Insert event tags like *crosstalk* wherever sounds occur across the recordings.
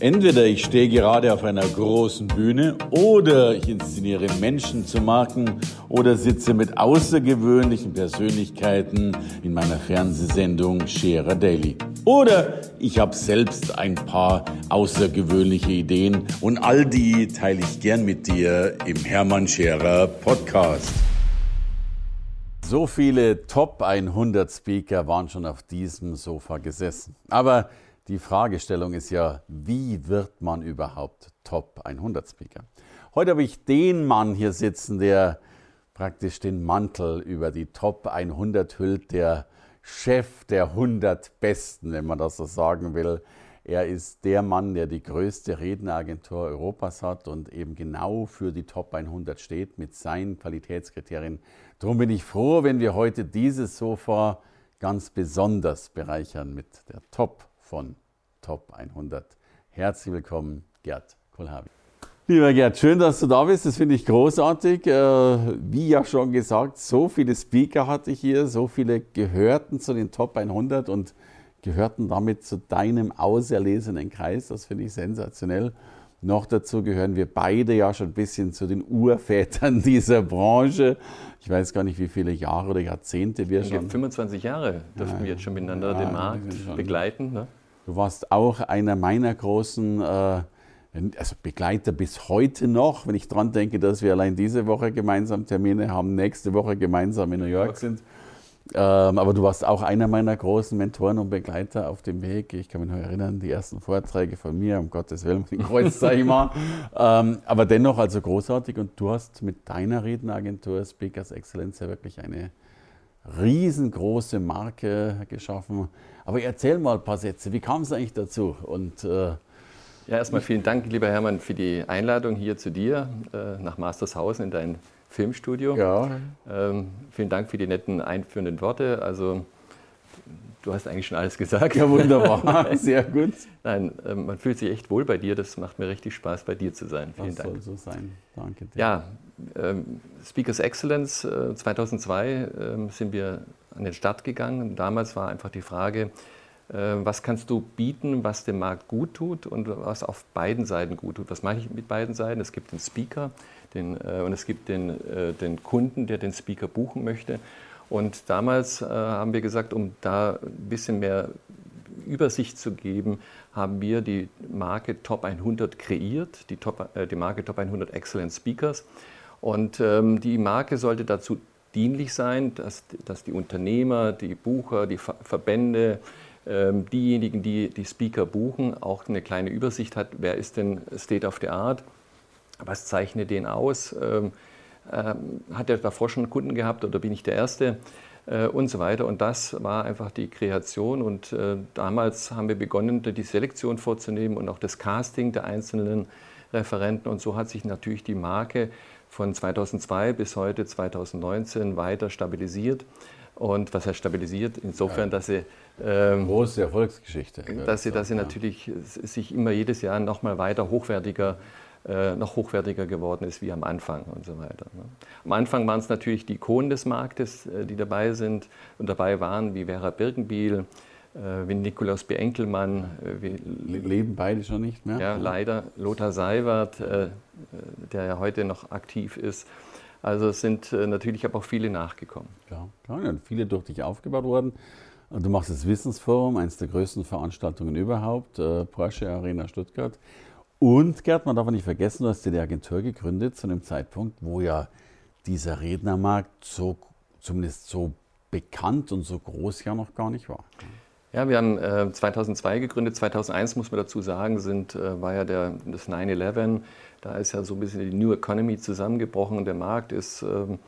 Entweder ich stehe gerade auf einer großen Bühne oder ich inszeniere Menschen zu Marken oder sitze mit außergewöhnlichen Persönlichkeiten in meiner Fernsehsendung Scherer Daily. Oder ich habe selbst ein paar außergewöhnliche Ideen und all die teile ich gern mit dir im Hermann Scherer Podcast. So viele Top 100 Speaker waren schon auf diesem Sofa gesessen. Aber die Fragestellung ist ja, wie wird man überhaupt Top 100 Speaker? Heute habe ich den Mann hier sitzen, der praktisch den Mantel über die Top 100 hüllt, der Chef der 100 Besten, wenn man das so sagen will. Er ist der Mann, der die größte Redneragentur Europas hat und eben genau für die Top 100 steht mit seinen Qualitätskriterien. Darum bin ich froh, wenn wir heute dieses Sofa ganz besonders bereichern mit der Top von Top 100. Herzlich willkommen, Gerd Kohlhabi. Lieber Gerd, schön, dass du da bist. Das finde ich großartig. Äh, wie ja schon gesagt, so viele Speaker hatte ich hier, so viele gehörten zu den Top 100 und gehörten damit zu deinem auserlesenen Kreis. Das finde ich sensationell. Noch dazu gehören wir beide ja schon ein bisschen zu den Urvätern *laughs* dieser Branche. Ich weiß gar nicht, wie viele Jahre oder Jahrzehnte wir schon. 25 Jahre dürften ja, wir jetzt schon miteinander ja, den Markt begleiten. Ne? Du warst auch einer meiner großen äh, also Begleiter bis heute noch, wenn ich daran denke, dass wir allein diese Woche gemeinsam Termine haben, nächste Woche gemeinsam in New York sind. Ähm, aber du warst auch einer meiner großen Mentoren und Begleiter auf dem Weg. Ich kann mich noch erinnern, die ersten Vorträge von mir, um Gottes Willen, den Kreuz, sag ich mal. *laughs* ähm, aber dennoch also großartig und du hast mit deiner Redneragentur Speakers Excellence ja wirklich eine riesengroße Marke geschaffen. Aber erzähl mal ein paar Sätze. Wie kam es eigentlich dazu? Und, äh, ja, erstmal vielen Dank, lieber Hermann, für die Einladung hier zu dir äh, nach Mastershausen in dein Filmstudio. Ja. Ähm, vielen Dank für die netten einführenden Worte. Also du hast eigentlich schon alles gesagt. Ja, wunderbar. *laughs* Sehr gut. Nein, äh, man fühlt sich echt wohl bei dir. Das macht mir richtig Spaß, bei dir zu sein. Vielen das Dank. soll so sein. Danke dir. Ja, ähm, Speakers Excellence äh, 2002 äh, sind wir an den Start gegangen. Damals war einfach die Frage, äh, was kannst du bieten, was dem Markt gut tut und was auf beiden Seiten gut tut. Was mache ich mit beiden Seiten? Es gibt den Speaker den, äh, und es gibt den, äh, den Kunden, der den Speaker buchen möchte. Und damals haben wir gesagt, um da ein bisschen mehr Übersicht zu geben, haben wir die Marke Top 100 kreiert, die, Top, die Marke Top 100 Excellent Speakers. Und ähm, die Marke sollte dazu dienlich sein, dass, dass die Unternehmer, die Bucher, die Verbände, ähm, diejenigen, die die Speaker buchen, auch eine kleine Übersicht hat, wer ist denn State of the Art, was zeichnet den aus, ähm, ähm, hat er davor schon Kunden gehabt oder bin ich der Erste äh, und so weiter. Und das war einfach die Kreation und äh, damals haben wir begonnen, die Selektion vorzunehmen und auch das Casting der einzelnen Referenten und so hat sich natürlich die Marke von 2002 bis heute 2019 weiter stabilisiert. Und was heißt stabilisiert? Insofern, ja. dass sie ähm, große Erfolgsgeschichte. Dass sie, dass sie ja. natürlich sich immer jedes Jahr noch mal weiter hochwertiger äh, noch hochwertiger geworden ist wie am Anfang und so weiter. Ne? Am Anfang waren es natürlich die Ikonen des Marktes, äh, die dabei sind und dabei waren, wie Vera Birkenbiel, wie Nikolaus B. Enkelmann. Äh, wie, Leben beide schon nicht mehr? Ja, leider. Lothar Seiwert, äh, der ja heute noch aktiv ist. Also es sind natürlich aber auch viele nachgekommen. Ja, klar, ja, viele durch dich aufgebaut worden. Du machst das Wissensforum, eines der größten Veranstaltungen überhaupt, Porsche Arena Stuttgart. Und Gerd, man darf nicht vergessen, du hast dir die Agentur gegründet zu einem Zeitpunkt, wo ja dieser Rednermarkt so, zumindest so bekannt und so groß ja noch gar nicht war. Ja, wir haben äh, 2002 gegründet. 2001 muss man dazu sagen, sind, äh, war ja der, das 9/11. Da ist ja so ein bisschen die New Economy zusammengebrochen der Markt ist ähm,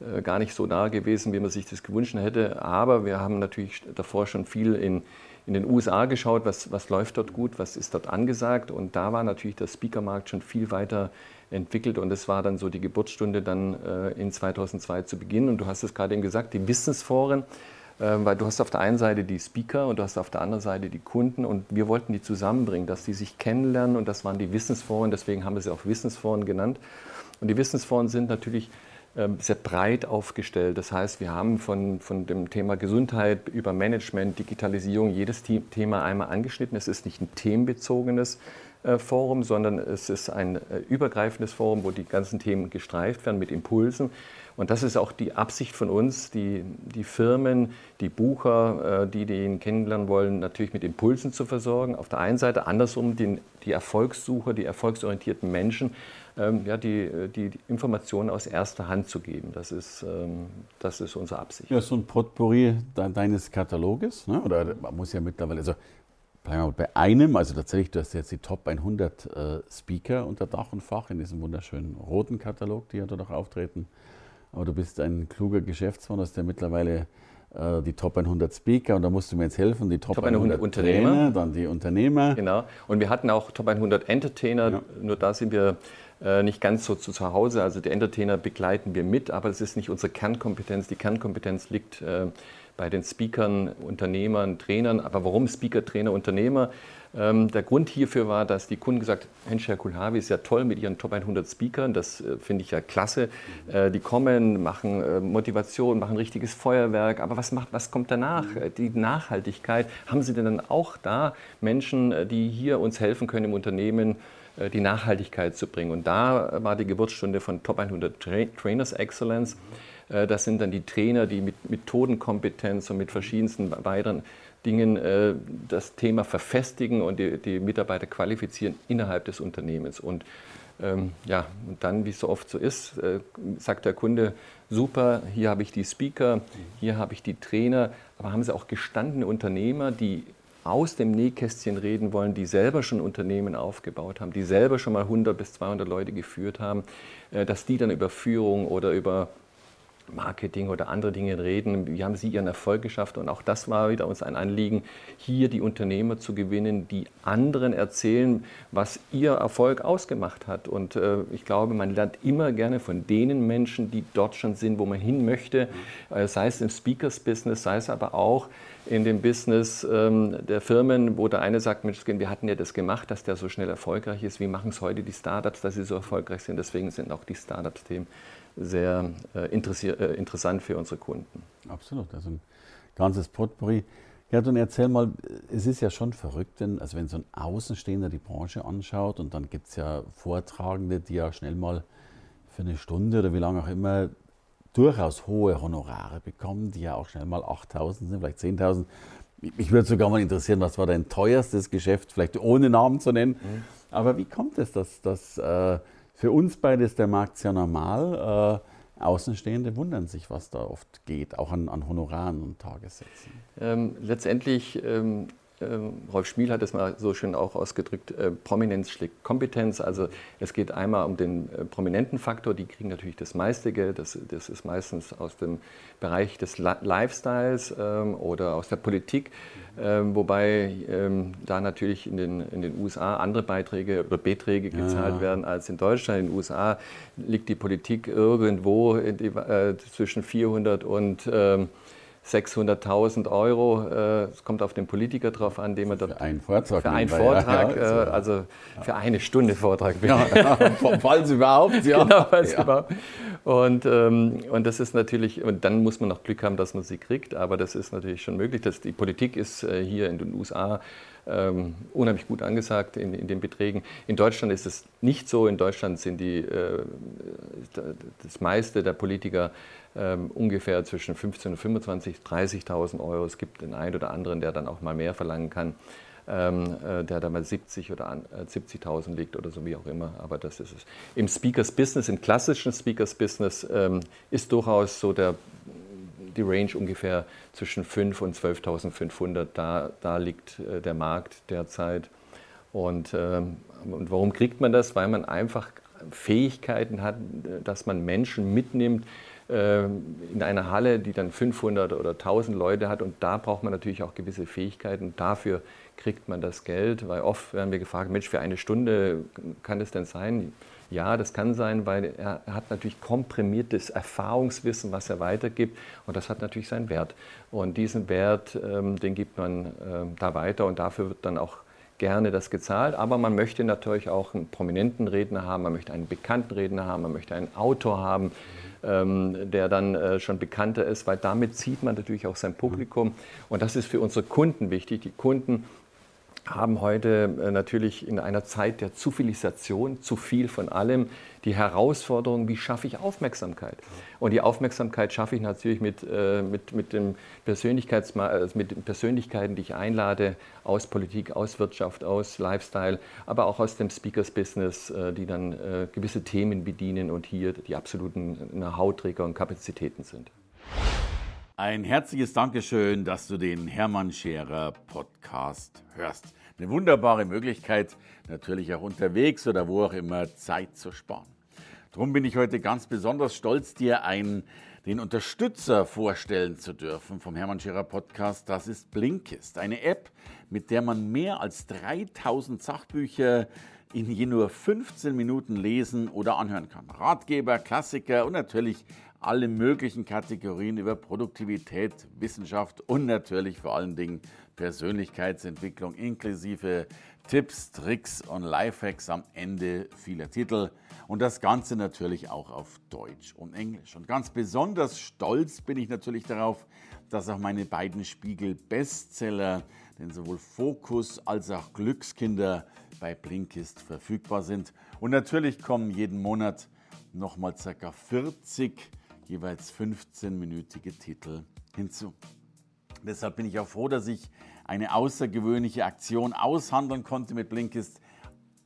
äh, gar nicht so da gewesen, wie man sich das gewünscht hätte. Aber wir haben natürlich davor schon viel in, in den USA geschaut, was, was läuft dort gut, was ist dort angesagt. Und da war natürlich der Speakermarkt schon viel weiter entwickelt und es war dann so die Geburtsstunde dann äh, in 2002 zu Beginn. Und du hast es gerade eben gesagt, die Wissensforen weil du hast auf der einen Seite die Speaker und du hast auf der anderen Seite die Kunden und wir wollten die zusammenbringen, dass die sich kennenlernen und das waren die Wissensforen, deswegen haben wir sie auch Wissensforen genannt. Und die Wissensforen sind natürlich ähm, sehr breit aufgestellt. Das heißt, wir haben von, von dem Thema Gesundheit über Management, Digitalisierung jedes Thema einmal angeschnitten. Es ist nicht ein themenbezogenes Forum, sondern es ist ein übergreifendes Forum, wo die ganzen Themen gestreift werden mit Impulsen. Und das ist auch die Absicht von uns, die, die Firmen, die Bucher, die den kennenlernen wollen, natürlich mit Impulsen zu versorgen. Auf der einen Seite, andersrum den, die Erfolgssucher, die erfolgsorientierten Menschen ähm, ja, die, die, die, Informationen aus erster Hand zu geben. Das ist, ähm, das ist unsere Absicht. Ja, so ein Potpourri deines Kataloges, ne? oder man muss ja mittlerweile, also bei einem, also tatsächlich, du hast jetzt die Top 100 äh, Speaker unter Dach und Fach in diesem wunderschönen roten Katalog, die ja dort auch auftreten. Aber du bist ein kluger Geschäftsmann, hast ja mittlerweile äh, die Top 100 Speaker und da musst du mir jetzt helfen, die Top, Top 100, 100 Unternehmer. Trainer, dann die Unternehmer. Genau, und wir hatten auch Top 100 Entertainer, ja. nur da sind wir äh, nicht ganz so zu, Hause. Also die Entertainer begleiten wir mit, aber es ist nicht unsere Kernkompetenz. Die Kernkompetenz liegt äh, bei den Speakern, Unternehmern, Trainern. Aber warum Speaker, Trainer, Unternehmer? Ähm, der Grund hierfür war, dass die Kunden gesagt haben, Mensch, Herr Kulhavi ist ja toll mit Ihren Top 100 Speakern, das äh, finde ich ja klasse. Äh, die kommen, machen äh, Motivation, machen richtiges Feuerwerk, aber was, macht, was kommt danach? Mhm. Die Nachhaltigkeit. Haben Sie denn dann auch da Menschen, die hier uns helfen können im Unternehmen, äh, die Nachhaltigkeit zu bringen. Und da war die Geburtsstunde von Top 100 Trainers Excellence. Äh, das sind dann die Trainer, die mit Methodenkompetenz und mit verschiedensten weiteren Dingen äh, das Thema verfestigen und die, Mitarbeiter qualifizieren innerhalb des Unternehmens. Und ähm, ja, und dann, wie es so oft so ist, äh, sagt der Kunde, super, hier habe ich die Speaker, hier habe ich die Trainer, aber haben Sie auch gestandene Unternehmer, die aus dem Nähkästchen reden wollen, die selber schon Unternehmen aufgebaut haben, die selber schon mal 100 bis 200 Leute geführt haben, äh, dass die dann über Führung oder über Marketing oder andere Dinge reden. Wie haben Sie Ihren Erfolg geschafft? Und auch das war wieder uns ein Anliegen, hier die Unternehmer zu gewinnen, die anderen erzählen, was ihr Erfolg ausgemacht hat. Und äh, ich glaube, man lernt immer gerne von denen Menschen, die dort schon sind, wo man hin möchte, äh, sei es im Speakers-Business, sei es aber auch in dem Business ähm, der Firmen, wo der eine sagt, Mensch, wir hatten ja das gemacht, dass der so schnell erfolgreich ist. Wie machen es heute die Startups, dass sie so erfolgreich sind? Deswegen sind auch die Startups-Themen sehr äh, äh, interessant für unsere Kunden. Absolut, also ein ganzes Potpourri. Ja, dann erzähl mal, es ist ja schon verrückt, denn, also wenn so ein Außenstehender die Branche anschaut und dann gibt es ja Vortragende, die ja schnell mal für eine Stunde oder wie lange auch immer durchaus hohe Honorare bekommen, die ja auch schnell mal 8.000 sind, vielleicht 10.000. Mich würde sogar mal interessieren, was war dein teuerstes Geschäft, vielleicht ohne Namen zu nennen. Mhm. Aber wie kommt es, dass, dass äh, für uns beide ist der Markt sehr normal? Äh, Außenstehende wundern sich, was da oft geht, auch an, an Honoraren und Tagessätzen. Ähm, letztendlich ähm, Rolf Schmiel hat es mal so schön auch ausgedrückt, äh, Prominenz schlägt Kompetenz. Also es geht einmal um den äh, prominenten Faktor, die kriegen natürlich das meiste Geld, das, das ist meistens aus dem Bereich des Lifestyles ähm, oder aus der Politik, ähm, wobei da natürlich in den, in den USA andere Beiträge oder Beträge gezahlt ja. werden als in Deutschland. In den USA liegt die Politik irgendwo die, äh, zwischen 400 und 600.000 Euro. Äh, es kommt auf den Politiker drauf an, den man dort. Für einen Vortrag. Für einen Vortrag, ja, äh, also für eine Stunde Vortrag. Ja, *laughs* falls überhaupt, ja. Genau, falls ja. überhaupt. Und, ähm, und das ist natürlich, und dann muss man noch Glück haben, dass man sie kriegt, aber das ist natürlich schon möglich. Dass die Politik ist äh, hier in den USA ähm, unheimlich gut angesagt in, in, den Beträgen. In Deutschland ist es nicht so. In Deutschland sind die, äh, das meiste der Politiker ähm, ungefähr zwischen 15.000 und 25, 30.000 Euro. Es gibt den einen oder anderen, der dann auch mal mehr verlangen kann, ähm, äh, der dann mal 70 oder äh, 70.000 liegt oder so wie auch immer. Aber das ist es. Im Speakers Business, im klassischen Speakers Business ähm, ist durchaus so der die Range ungefähr zwischen 5 und 12.500. Da, da liegt äh, der Markt derzeit. Und, ähm, und warum kriegt man das? Weil man einfach Fähigkeiten hat, dass man Menschen mitnimmt, ähm, in einer Halle, die dann 500 oder 1000 Leute hat. Und da braucht man natürlich auch gewisse Fähigkeiten. Dafür kriegt man das Geld, weil oft werden wir gefragt, Mensch, für eine Stunde kann das denn sein? Ja, das kann sein, weil er hat natürlich komprimiertes Erfahrungswissen, was er weitergibt. Und das hat natürlich seinen Wert. Und diesen Wert, ähm, den gibt man ähm, da weiter und dafür wird dann auch gerne das gezahlt, aber man möchte natürlich auch einen prominenten Redner haben, man möchte einen bekannten Redner haben, man möchte einen Autor haben, ähm, der dann äh, schon bekannter ist, weil damit zieht man natürlich auch sein Publikum. Und das ist für unsere Kunden wichtig. Die Kunden haben heute äh, natürlich in einer Zeit der Zufilisation, zu viel von allem, die Herausforderung, wie schaffe ich Aufmerksamkeit? Und die Aufmerksamkeit schaffe ich natürlich mit, äh, mit, mit, dem Persönlichkeits also mit den Persönlichkeiten, die ich einlade, aus Politik, aus Wirtschaft, aus Lifestyle, aber auch aus dem Speakers-Business, äh, die dann gewisse Themen bedienen und hier die absoluten Know-how-Träger und Kapazitäten sind. Ein herzliches Dankeschön, dass du den Hermann Scherer Podcast hörst. Eine wunderbare Möglichkeit, natürlich auch unterwegs oder wo auch immer Zeit zu sparen. Darum bin ich heute ganz besonders stolz, dir einen, den Unterstützer vorstellen zu dürfen vom Hermann Scherer Podcast. Das ist Blinkist, eine App, mit der man mehr als 3000 Sachbücher in je nur 15 Minuten lesen oder anhören kann. Ratgeber, Klassiker und natürlich alle möglichen Kategorien über Produktivität, Wissenschaft und natürlich vor allen Dingen Persönlichkeitsentwicklung inklusive Tipps, Tricks und Lifehacks am Ende vieler Titel. Und das Ganze natürlich auch auf Deutsch und Englisch. Und ganz besonders stolz bin ich natürlich darauf, dass auch meine beiden Spiegel-Bestseller, denn sowohl Fokus als auch Glückskinder bei Blinkist verfügbar sind. Und natürlich kommen jeden Monat nochmal ca. 40 jeweils 15-minütige Titel hinzu. Deshalb bin ich auch froh, dass ich eine außergewöhnliche Aktion aushandeln konnte mit Blinkist,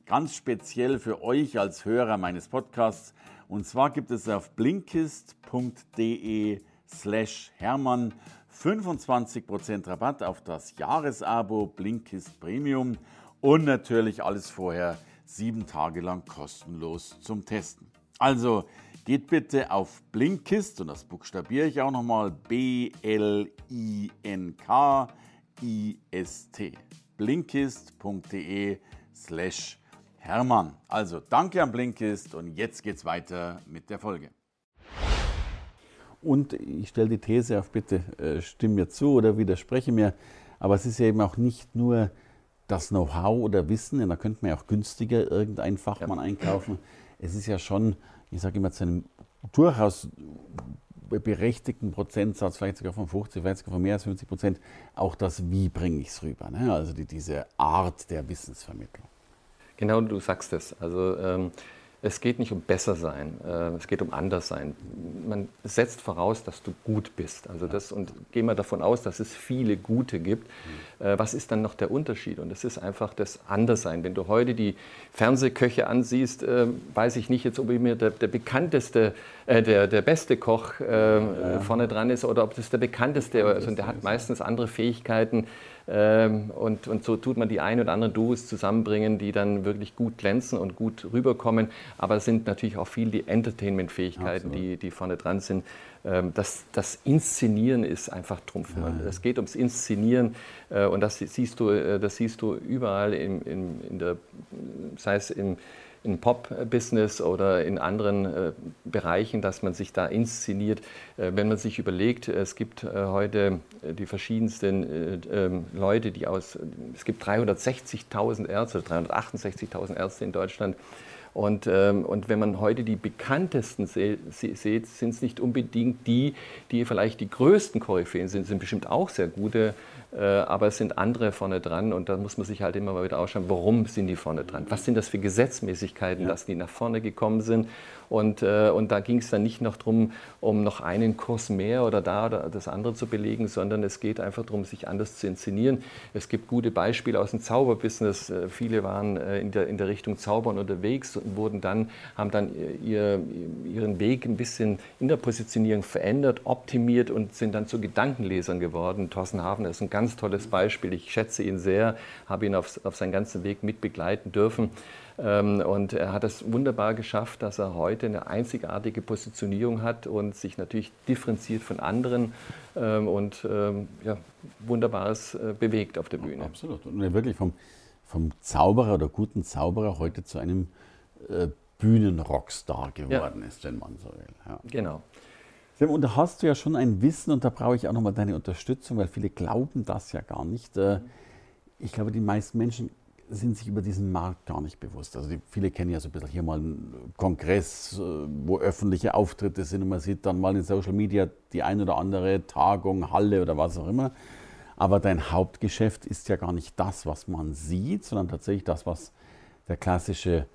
ganz speziell für euch als Hörer meines Podcasts. Und zwar gibt es auf blinkist.de slash Hermann 25% Rabatt auf das Jahresabo Blinkist Premium und natürlich alles vorher sieben Tage lang kostenlos zum Testen. Also Geht bitte auf Blinkist, und das buchstabiere ich auch nochmal, B-L-I-N-K-I-S-T. Blinkist.de slash Hermann. Also danke an Blinkist und jetzt geht's weiter mit der Folge. Und ich stelle die These auf, bitte äh, stimm mir zu oder widerspreche mir. Aber es ist ja eben auch nicht nur das Know-how oder Wissen, denn da könnte man ja auch günstiger irgendeinen Fachmann ja. einkaufen. Es ist ja schon ich sage immer, zu einem durchaus berechtigten Prozentsatz, vielleicht sogar von 50, vielleicht sogar von mehr als 50 Prozent, auch das Wie bringe ich es rüber. Ne? Also die, diese Art der Wissensvermittlung. Genau, du sagst es. Also ähm, es geht nicht um besser sein, äh, es geht um anders sein. Man setzt voraus, dass du gut bist. Also das, und gehen wir davon aus, dass es viele Gute gibt. Äh, was ist dann noch der Unterschied? Und das ist einfach das Anderssein. Wenn du heute die Fernsehköche ansiehst, äh, weiß ich nicht jetzt, ob mir der, der bekannteste, der, der beste Koch ja. vorne dran ist oder ob das der bekannteste ist. Also, und der hat meistens andere Fähigkeiten und, und so tut man die ein oder anderen Duos zusammenbringen, die dann wirklich gut glänzen und gut rüberkommen. Aber es sind natürlich auch viel die Entertainment-Fähigkeiten, die, die vorne dran sind. Ähm, das, das Inszenieren ist einfach Trumpf. Es geht ums Inszenieren äh, und das siehst du, äh, das siehst du überall, in, in, in der, sei es im im Pop-Business oder in anderen äh, Bereichen, dass man sich da inszeniert. Äh, wenn man sich überlegt, es gibt äh, heute äh, die verschiedensten äh, ähm, Leute, die aus, es gibt 360.000 Ärzte, 368.000 Ärzte in Deutschland. Und, ähm, und wenn man heute die bekanntesten sieht, sind es nicht unbedingt die, die vielleicht die größten Koryphäen sind, sind bestimmt auch sehr gute äh, aber es sind andere vorne dran und da muss man sich halt immer mal wieder ausschauen, warum sind die vorne dran? Was sind das für Gesetzmäßigkeiten, ja. dass die nach vorne gekommen sind? Und, äh, und da ging es dann nicht noch darum, um noch einen Kurs mehr oder da oder das andere zu belegen, sondern es geht einfach darum, sich anders zu inszenieren. Es gibt gute Beispiele aus dem Zauberbusiness. Äh, viele waren in der, in der Richtung Zaubern unterwegs und wurden dann, haben dann ihr, ihren Weg ein bisschen in der Positionierung verändert, optimiert und sind dann zu Gedankenlesern geworden. Thorsten Hafner ist ein ganz tolles Beispiel. Ich schätze ihn sehr, habe ihn auf, auf seinen ganzen Weg mitbegleiten dürfen. Ähm, und er hat es wunderbar geschafft, dass er heute eine einzigartige Positionierung hat und sich natürlich differenziert von anderen ähm, und ähm, ja, Wunderbares äh, bewegt auf der Bühne. Absolut. Und er wirklich vom, vom Zauberer oder guten Zauberer heute zu einem äh, Bühnenrockstar geworden ja. ist, wenn man so will. Ja. Genau. Und da hast du ja schon ein Wissen und da brauche ich auch nochmal deine Unterstützung, weil viele glauben das ja gar nicht. Äh, ich glaube, die meisten Menschen sind sich über diesen Markt gar nicht bewusst. Also die, viele kennen ja so ein bisschen hier mal einen Kongress, äh, wo öffentliche Auftritte sind und man sieht dann mal in Social Media die ein oder andere Tagung, Halle oder was auch immer. Aber dein Hauptgeschäft ist ja gar nicht das, was man sieht, sondern tatsächlich das, was der klassische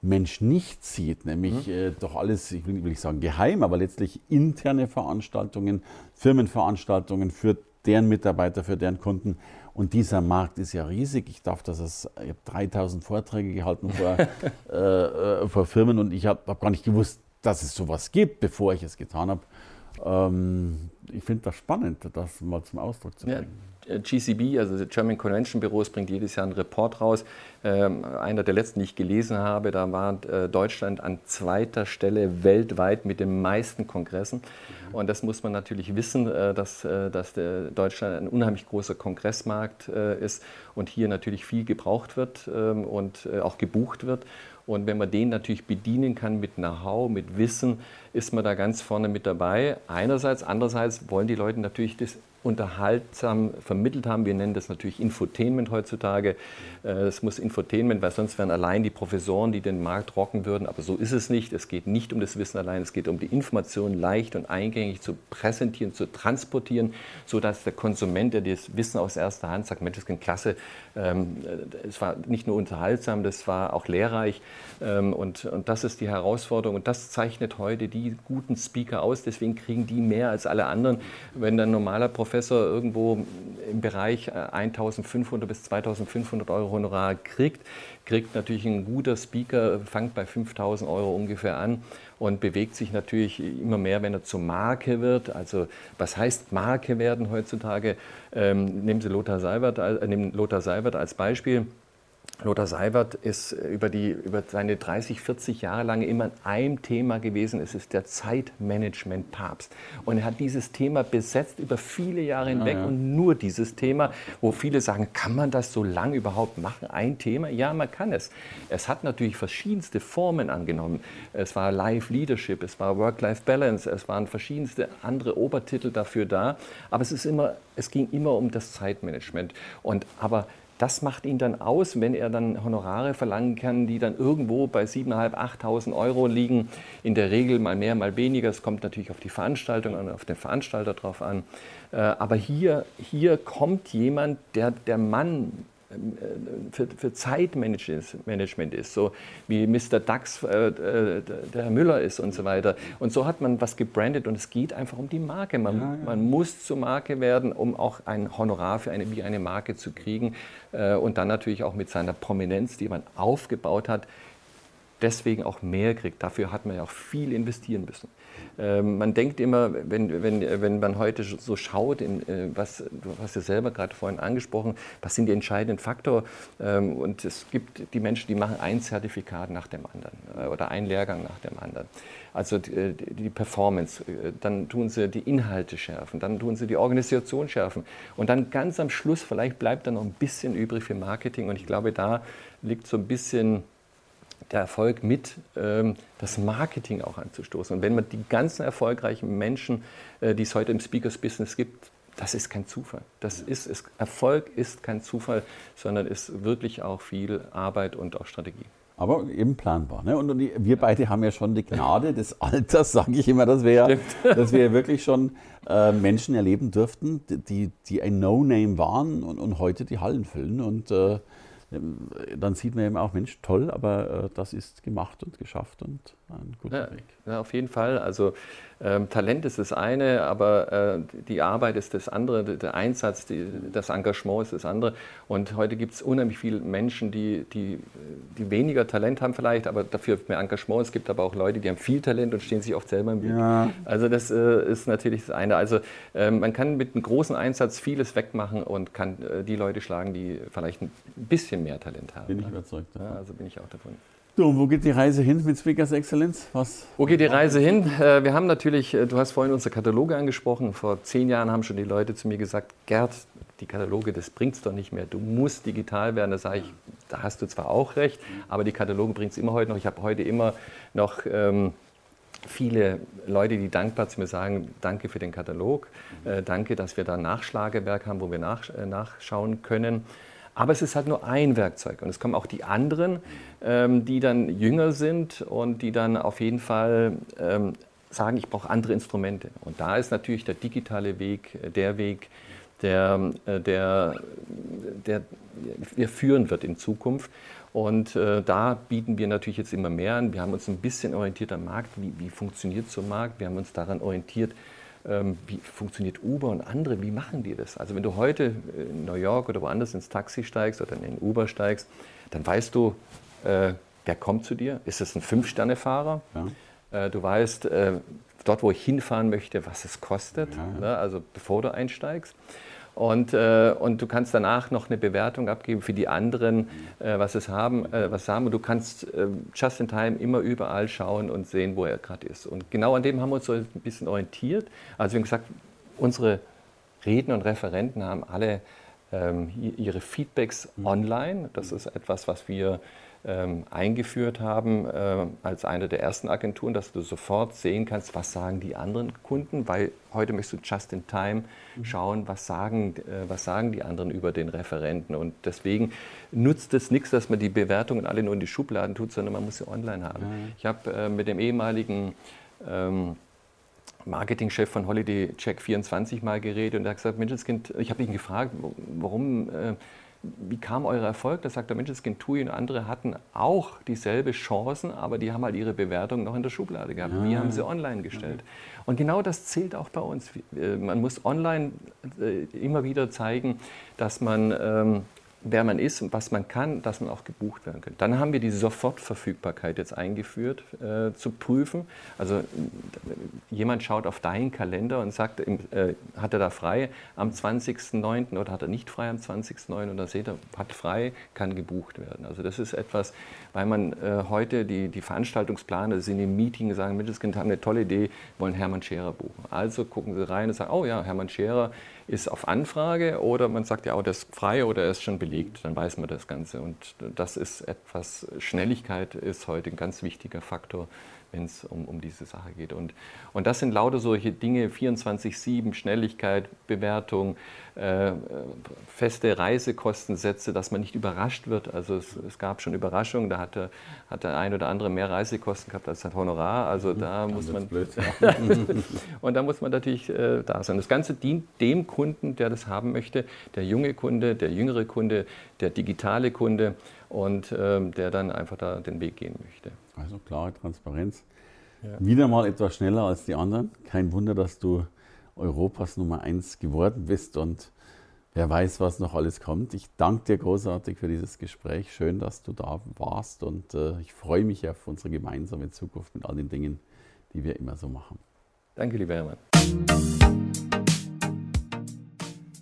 Mensch nicht sieht, nämlich mhm. äh, doch alles, ich will, will nicht sagen geheim, aber letztlich interne Veranstaltungen, Firmenveranstaltungen für deren Mitarbeiter, für deren Kunden. Und dieser Markt ist ja riesig. Ich darf das, als, ich habe 3000 Vorträge gehalten vor, *laughs* äh, äh, vor Firmen und ich habe hab gar nicht gewusst, dass es sowas gibt, bevor ich es getan habe. Ähm, ich finde das spannend, das mal zum Ausdruck zu bringen. Ja, GCB, also German Convention Büros, bringt jedes Jahr einen Report raus. Ähm, einer der letzten, die ich gelesen habe, da war äh, Deutschland an zweiter Stelle weltweit mit den meisten Kongressen. Mhm. Und das muss man natürlich wissen, äh, dass, äh, dass Deutschland ein unheimlich großer Kongressmarkt äh, ist und hier natürlich viel gebraucht wird ähm, und äh, auch gebucht wird. Und wenn man den natürlich bedienen kann mit Know-how, mit Wissen, ist man da ganz vorne mit dabei. Einerseits, andererseits wollen die Leute natürlich das unterhaltsam vermittelt haben. Wir nennen das natürlich Infotainment heutzutage. Äh, es muss Infotainment, weil sonst wären allein die Professoren, die den Markt rocken würden. Aber so ist es nicht. Es geht nicht um das Wissen allein. Es geht um die Information leicht und eingängig zu präsentieren, zu transportieren, sodass der Konsument, der das Wissen aus erster Hand sagt, Mensch, das ist klasse. Ähm, es war nicht nur unterhaltsam, das war auch lehrreich. Ähm, und, und das ist die Herausforderung. Und das zeichnet heute die guten Speaker aus. Deswegen kriegen die mehr als alle anderen. Wenn ein normaler Professor Professor irgendwo im Bereich 1.500 äh, bis 2.500 Euro Honorar kriegt, kriegt natürlich ein guter Speaker, fängt bei 5.000 Euro ungefähr an und bewegt sich natürlich immer mehr, wenn er zur Marke wird. Also was heißt Marke werden heutzutage? Ähm, nehmen Sie Lothar Seibert, äh, nehmen Lothar Seibert als Beispiel. Lothar Seibert ist über, die, über seine 30, 40 Jahre lang immer ein Thema gewesen. Es ist der Zeitmanagement-Papst. Und er hat dieses Thema besetzt über viele Jahre hinweg ja, ja. und nur dieses Thema, wo viele sagen, kann man das so lange überhaupt machen? Ein Thema? Ja, man kann es. Es hat natürlich verschiedenste Formen angenommen. Es war Life Leadership, es war Work-Life-Balance, es waren verschiedenste andere Obertitel dafür da. Aber es, ist immer, es ging immer um das Zeitmanagement. Und, aber das macht ihn dann aus, wenn er dann Honorare verlangen kann, die dann irgendwo bei 7.500, 8.000 Euro liegen. In der Regel mal mehr, mal weniger. Es kommt natürlich auf die Veranstaltung und auf den Veranstalter drauf an. Äh, aber hier, hier kommt jemand, der der Mann für, für Zeitmanagement ist, so wie Mr. Dax äh, äh, der Herr Müller ist und so weiter. Und so hat man was gebrandet und es geht einfach um die Marke. Man, ja, ja. man muss zur Marke werden, um auch ein Honorar für eine, wie eine Marke zu kriegen äh, und dann natürlich auch mit seiner Prominenz, die man aufgebaut hat, deswegen auch mehr kriegt. Dafür hat man ja auch viel investieren müssen. Ähm, man denkt immer, wenn, wenn, wenn man heute so schaut, in, äh, was, du hast ja selber gerade vorhin angesprochen, was sind die entscheidenden Faktoren? Ähm, und es gibt die Menschen, die machen ein Zertifikat nach dem anderen äh, oder einen Lehrgang nach dem anderen. Also die, äh, die Performance, dann tun sie die Inhalte schärfen, dann tun sie die Organisation schärfen. Und dann ganz am Schluss, vielleicht bleibt dann noch ein bisschen übrig für Marketing. Und ich glaube, da liegt so ein bisschen der Erfolg mit, ähm, das Marketing auch anzustoßen. Und wenn man die ganzen erfolgreichen Menschen, äh, die es heute im Speakers Business gibt, das ist kein Zufall. Das ist, ist, Erfolg ist kein Zufall, sondern ist wirklich auch viel Arbeit und auch Strategie. Aber eben planbar. Ne? Und wir beide haben ja schon die Gnade des *laughs* Alters, sage ich immer, dass wir, *laughs* dass wir wirklich schon äh, Menschen erleben durften, die, die ein No-Name waren und, und, heute die Hallen füllen. Und äh, dann sieht man eben auch, Mensch, toll, aber äh, das ist gemacht und geschafft und ein guter ja, Weg. Ja, auf jeden Fall. Also ähm, Talent ist das eine, aber äh, die Arbeit ist das andere, der Einsatz, die, das Engagement ist das andere. Und heute gibt es unheimlich viele Menschen, die, die, die weniger Talent haben vielleicht, aber dafür mehr Engagement. Es gibt aber auch Leute, die haben viel Talent und stehen sich oft selber im Weg. Ja. Also das äh, ist natürlich das eine. Also äh, man kann mit einem großen Einsatz vieles wegmachen und kann äh, die Leute schlagen, die vielleicht ein bisschen mehr Talent haben. Bin ich überzeugt davon. Ja, also bin ich auch davon. So, und wo geht die Reise hin mit Speakers Excellence? Was wo geht die Reise hin? Äh, wir haben natürlich, äh, du hast vorhin unsere Kataloge angesprochen. Vor zehn Jahren haben schon die Leute zu mir gesagt, Gerd, die Kataloge, das bringt es doch nicht mehr. Du musst digital werden. Da sage ich, da hast du zwar auch recht, aber die Kataloge bringt es immer heute noch. Ich habe heute immer noch ähm, viele Leute, die dankbar zu mir sagen, danke für den Katalog, äh, danke, dass wir da ein Nachschlagewerk haben, wo wir nach, äh, nachschauen können. Aber es ist halt nur ein Werkzeug. Und es kommen auch die anderen, ähm, die dann jünger sind und die dann auf jeden Fall ähm, sagen, ich brauche andere Instrumente. Und da ist natürlich der digitale Weg äh, der Weg, der, äh, der, der, der führen wird in Zukunft. Und äh, da bieten wir natürlich jetzt immer mehr an. Wir haben uns ein bisschen orientiert am Markt, wie, wie funktioniert so ein Markt. Wir haben uns daran orientiert, wie funktioniert Uber und andere, wie machen die das? Also wenn du heute in New York oder woanders ins Taxi steigst oder in den Uber steigst, dann weißt du, äh, wer kommt zu dir? Ist es ein Fünf-Sterne-Fahrer? Ja. Äh, du weißt, äh, dort, wo ich hinfahren möchte, was es kostet, ja. ne? also bevor du einsteigst. Und, äh, und du kannst danach noch eine Bewertung abgeben für die anderen, äh, was es haben, äh, was haben. Und du kannst äh, just in time immer überall schauen und sehen, wo er gerade ist. Und genau an dem haben wir uns so ein bisschen orientiert. Also wie gesagt, unsere Redner und Referenten haben alle ähm, ihre Feedbacks mhm. online. Das ist etwas, was wir ähm, eingeführt haben äh, als eine der ersten Agenturen, dass du sofort sehen kannst, was sagen die anderen Kunden, weil heute möchtest du just in time mhm. schauen, was sagen, äh, was sagen die anderen über den Referenten. Und deswegen nutzt es nichts, dass man die Bewertungen alle nur in die Schubladen tut, sondern man muss sie online haben. Mhm. Ich habe äh, mit dem ehemaligen ähm, Marketingchef von Holiday Check 24 mal geredet und er hat gesagt, Menschenskind, ich habe ihn gefragt, warum äh, wie kam euer Erfolg? Da sagt der Menschenskind TUI und andere hatten auch dieselbe Chancen, aber die haben halt ihre Bewertung noch in der Schublade gehabt. Ja. Wir haben sie online gestellt. Und genau das zählt auch bei uns. Man muss online äh, immer wieder zeigen, dass man ähm, wer man ist und was man kann, dass man auch gebucht werden kann. Dann haben wir die Sofortverfügbarkeit jetzt eingeführt, äh, zu prüfen. Also jemand schaut auf deinen Kalender und sagt, äh, hat er da frei am 20.09. oder hat er nicht frei am 20.09. und dann seht er, hat frei, kann gebucht werden. Also das ist etwas, weil man äh, heute die, die Veranstaltungsplaner sind im Meeting, sagen, Mittelskind haben eine tolle Idee, wollen Hermann Scherer buchen. Also gucken sie rein und sagen, oh ja, Hermann Scherer ist auf Anfrage oder man sagt ja, oh, das ist frei oder er ist schon belegt, dann weiß man das Ganze. Und das ist etwas, Schnelligkeit ist heute ein ganz wichtiger Faktor wenn es um, um diese Sache geht. Und, und das sind lauter solche Dinge, 24-7, Schnelligkeit, Bewertung, äh, feste Reisekostensätze, dass man nicht überrascht wird. Also es, es, gab schon Überraschungen, da hat der, hat der ein oder andere mehr Reisekosten gehabt als sein Honorar. Also da ja, muss man... Blöd, ja. *laughs* und da muss man natürlich äh, da sein. Das Ganze dient dem Kunden, der das haben möchte, der junge Kunde, der jüngere Kunde, der digitale Kunde und äh, der dann einfach da den Weg gehen möchte. Also klare Transparenz. Ja. Wieder mal etwas schneller als die anderen. Kein Wunder, dass du Europas Nummer 1 geworden bist und wer weiß, was noch alles kommt. Ich danke dir großartig für dieses Gespräch. Schön, dass du da warst und äh, ich freue mich auf unsere gemeinsame Zukunft mit all den Dingen, die wir immer so machen. Danke, lieber Hermann.